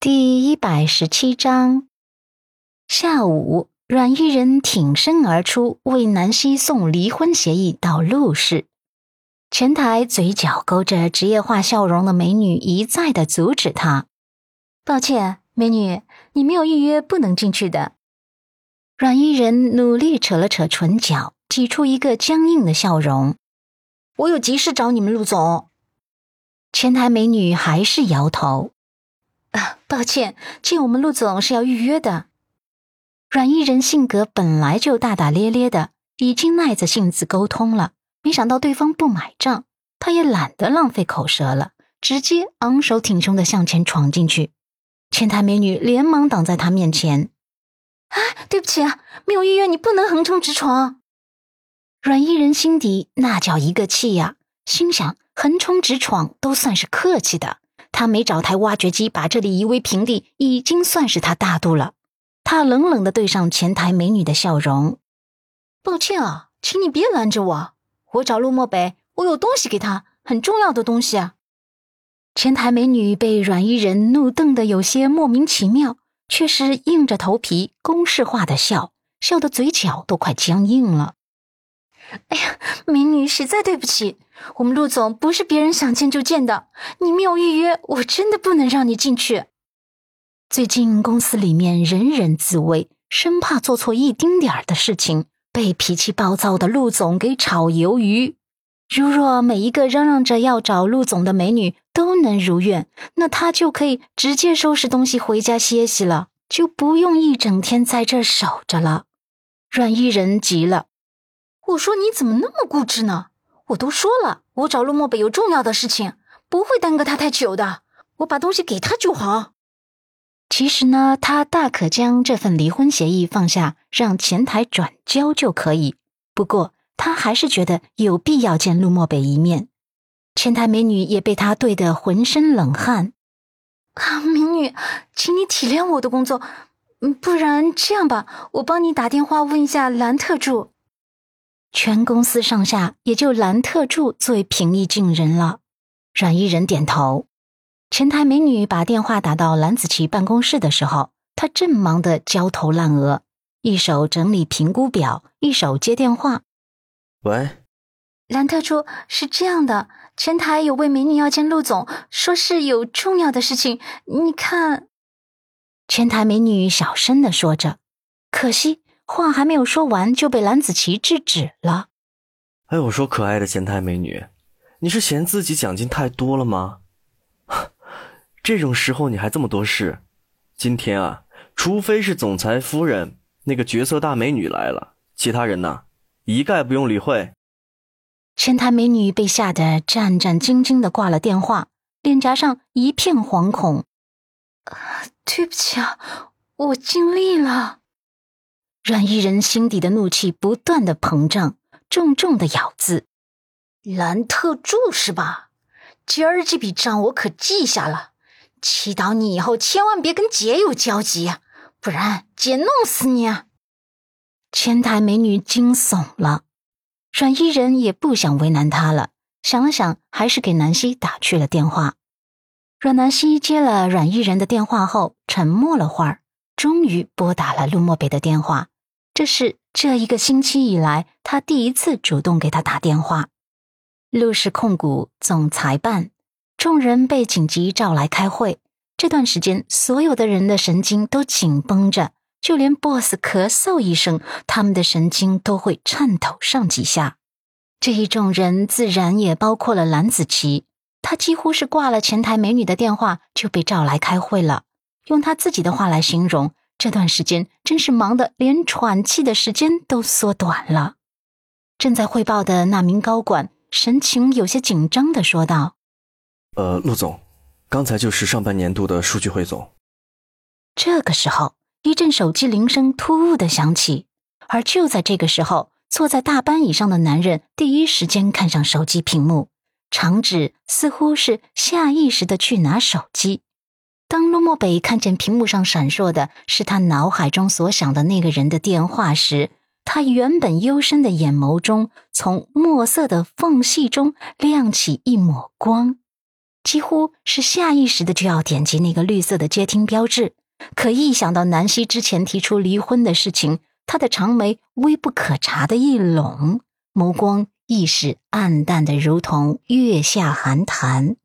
第一百十七章，下午，阮玉人挺身而出，为南希送离婚协议到陆氏。前台嘴角勾着职业化笑容的美女一再的阻止他：“抱歉，美女，你没有预约，不能进去的。”阮玉人努力扯了扯唇角，挤出一个僵硬的笑容：“我有急事找你们，陆总。”前台美女还是摇头。啊，抱歉，见我们陆总是要预约的。阮玉人性格本来就大大咧咧的，已经耐着性子沟通了，没想到对方不买账，他也懒得浪费口舌了，直接昂首挺胸的向前闯进去。前台美女连忙挡在他面前：“啊，对不起啊，没有预约，你不能横冲直闯。”阮玉人心底那叫一个气呀，心想横冲直闯都算是客气的。他没找台挖掘机把这里夷为平地，已经算是他大度了。他冷冷的对上前台美女的笑容：“抱歉啊，请你别拦着我，我找陆漠北，我有东西给他，很重要的东西啊。”前台美女被阮伊人怒瞪的有些莫名其妙，却是硬着头皮公式化的笑，笑得嘴角都快僵硬了。哎呀，美女，实在对不起，我们陆总不是别人想见就见的。你没有预约，我真的不能让你进去。最近公司里面人人自危，生怕做错一丁点儿的事情，被脾气暴躁的陆总给炒鱿鱼。如若每一个嚷嚷着要找陆总的美女都能如愿，那他就可以直接收拾东西回家歇息了，就不用一整天在这守着了。阮玉人急了。我说你怎么那么固执呢？我都说了，我找陆漠北有重要的事情，不会耽搁他太久的。我把东西给他就好。其实呢，他大可将这份离婚协议放下，让前台转交就可以。不过他还是觉得有必要见陆漠北一面。前台美女也被他对得浑身冷汗。啊，美女，请你体谅我的工作，嗯不然这样吧，我帮你打电话问一下兰特助。全公司上下也就兰特助最平易近人了。阮伊人点头。前台美女把电话打到蓝子琪办公室的时候，她正忙得焦头烂额，一手整理评估表，一手接电话。喂，兰特助，是这样的，前台有位美女要见陆总，说是有重要的事情。你看，前台美女小声的说着，可惜。话还没有说完，就被蓝子琪制止了。哎，我说可爱的前台美女，你是嫌自己奖金太多了吗？这种时候你还这么多事？今天啊，除非是总裁夫人那个绝色大美女来了，其他人呢，一概不用理会。前台美女被吓得战战兢兢的挂了电话，脸颊上一片惶恐。对不起啊，我尽力了。阮伊人心底的怒气不断的膨胀，重重的咬字：“兰特助是吧？今儿这笔账我可记下了，祈祷你以后千万别跟姐有交集呀，不然姐弄死你！”前台美女惊悚了，阮伊人也不想为难她了，想了想，还是给南希打去了电话。阮南希接了阮伊人的电话后，沉默了会儿，终于拨打了陆漠北的电话。这是这一个星期以来，他第一次主动给他打电话。陆氏控股总裁办，众人被紧急召来开会。这段时间，所有的人的神经都紧绷着，就连 boss 咳嗽一声，他们的神经都会颤抖上几下。这一众人自然也包括了蓝子琪，他几乎是挂了前台美女的电话就被召来开会了。用他自己的话来形容。这段时间真是忙得连喘气的时间都缩短了。正在汇报的那名高管神情有些紧张的说道：“呃，陆总，刚才就是上半年度的数据汇总。”这个时候，一阵手机铃声突兀的响起，而就在这个时候，坐在大班椅上的男人第一时间看向手机屏幕，长指似乎是下意识的去拿手机。当陆漠北看见屏幕上闪烁的是他脑海中所想的那个人的电话时，他原本幽深的眼眸中，从墨色的缝隙中亮起一抹光。几乎是下意识的就要点击那个绿色的接听标志。可一想到南希之前提出离婚的事情，他的长眉微不可察的一拢，眸光亦是暗淡的，如同月下寒潭。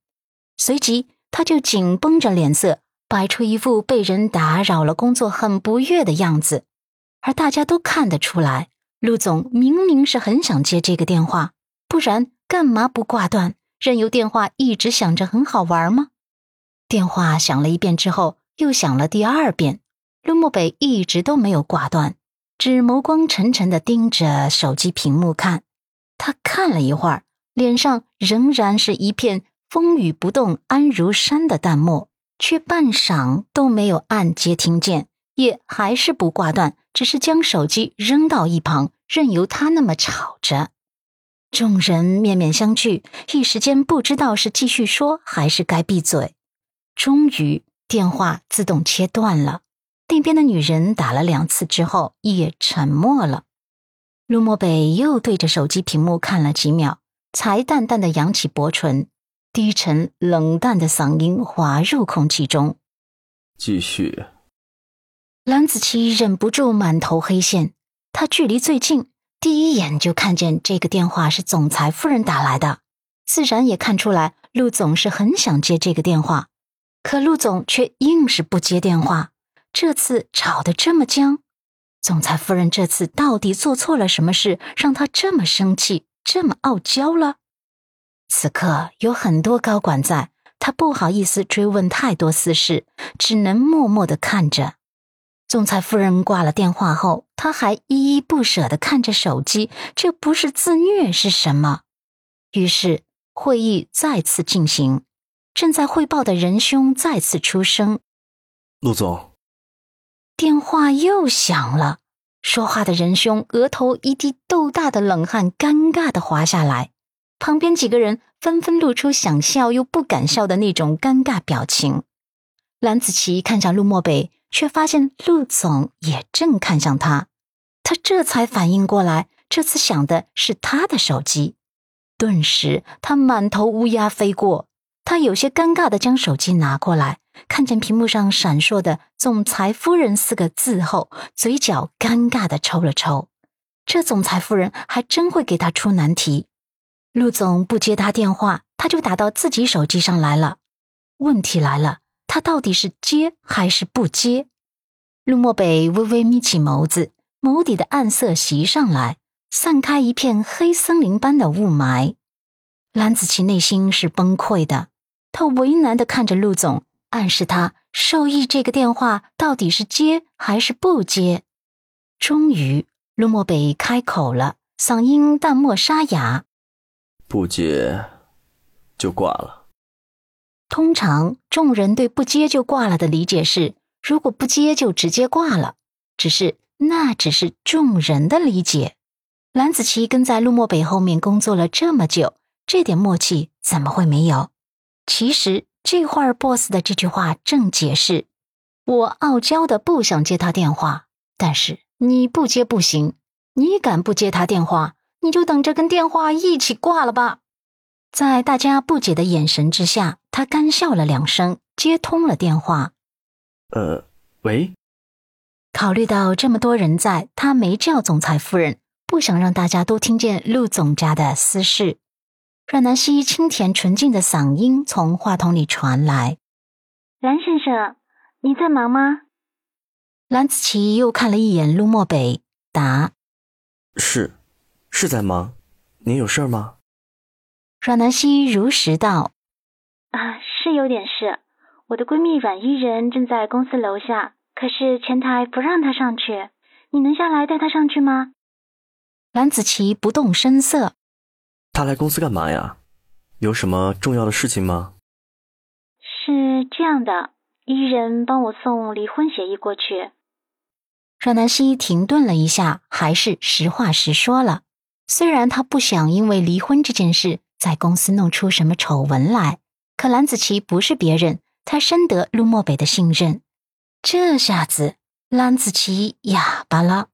随即，他就紧绷着脸色，摆出一副被人打扰了工作很不悦的样子。而大家都看得出来，陆总明明是很想接这个电话，不然干嘛不挂断，任由电话一直响着，很好玩吗？电话响了一遍之后，又响了第二遍，陆漠北一直都没有挂断，只眸光沉沉的盯着手机屏幕看。他看了一会儿，脸上仍然是一片。风雨不动，安如山的淡漠，却半晌都没有按接听键，也还是不挂断，只是将手机扔到一旁，任由他那么吵着。众人面面相觑，一时间不知道是继续说还是该闭嘴。终于，电话自动切断了。那边的女人打了两次之后，也沉默了。陆漠北又对着手机屏幕看了几秒，才淡淡的扬起薄唇。低沉冷淡的嗓音滑入空气中。继续。蓝子琪忍不住满头黑线。他距离最近，第一眼就看见这个电话是总裁夫人打来的，自然也看出来陆总是很想接这个电话，可陆总却硬是不接电话。这次吵得这么僵，总裁夫人这次到底做错了什么事，让他这么生气，这么傲娇了？此刻有很多高管在，他不好意思追问太多私事，只能默默的看着。总裁夫人挂了电话后，他还依依不舍的看着手机，这不是自虐是什么？于是会议再次进行，正在汇报的仁兄再次出声：“陆总。”电话又响了，说话的仁兄额头一滴豆大的冷汗尴尬的滑下来。旁边几个人纷纷露出想笑又不敢笑的那种尴尬表情。蓝子琪看向陆漠北，却发现陆总也正看向他，他这才反应过来，这次响的是他的手机。顿时，他满头乌鸦飞过。他有些尴尬的将手机拿过来，看见屏幕上闪烁的“总裁夫人”四个字后，嘴角尴尬的抽了抽。这总裁夫人还真会给他出难题。陆总不接他电话，他就打到自己手机上来了。问题来了，他到底是接还是不接？陆漠北微微眯起眸子，眸底的暗色袭上来，散开一片黑森林般的雾霾。蓝子琪内心是崩溃的，他为难的看着陆总，暗示他受益这个电话到底是接还是不接。终于，陆漠北开口了，嗓音淡漠沙哑。不接，就挂了。通常众人对不接就挂了的理解是，如果不接就直接挂了。只是那只是众人的理解。蓝子琪跟在陆漠北后面工作了这么久，这点默契怎么会没有？其实这会儿 boss 的这句话正解释：我傲娇的不想接他电话，但是你不接不行，你敢不接他电话？你就等着跟电话一起挂了吧！在大家不解的眼神之下，他干笑了两声，接通了电话。呃，喂。考虑到这么多人在，他没叫总裁夫人，不想让大家都听见陆总家的私事。阮南希清甜纯净的嗓音从话筒里传来：“蓝先生，你在忙吗？”蓝子琪又看了一眼陆漠北，答：“是。”是在忙，您有事吗？阮南希如实道：“啊，是有点事。我的闺蜜阮伊人正在公司楼下，可是前台不让她上去。你能下来带她上去吗？”蓝子琪不动声色：“她来公司干嘛呀？有什么重要的事情吗？”是这样的，伊人帮我送离婚协议过去。阮南希停顿了一下，还是实话实说了。虽然他不想因为离婚这件事在公司弄出什么丑闻来，可蓝子琪不是别人，他深得陆漠北的信任。这下子，蓝子琪哑巴了。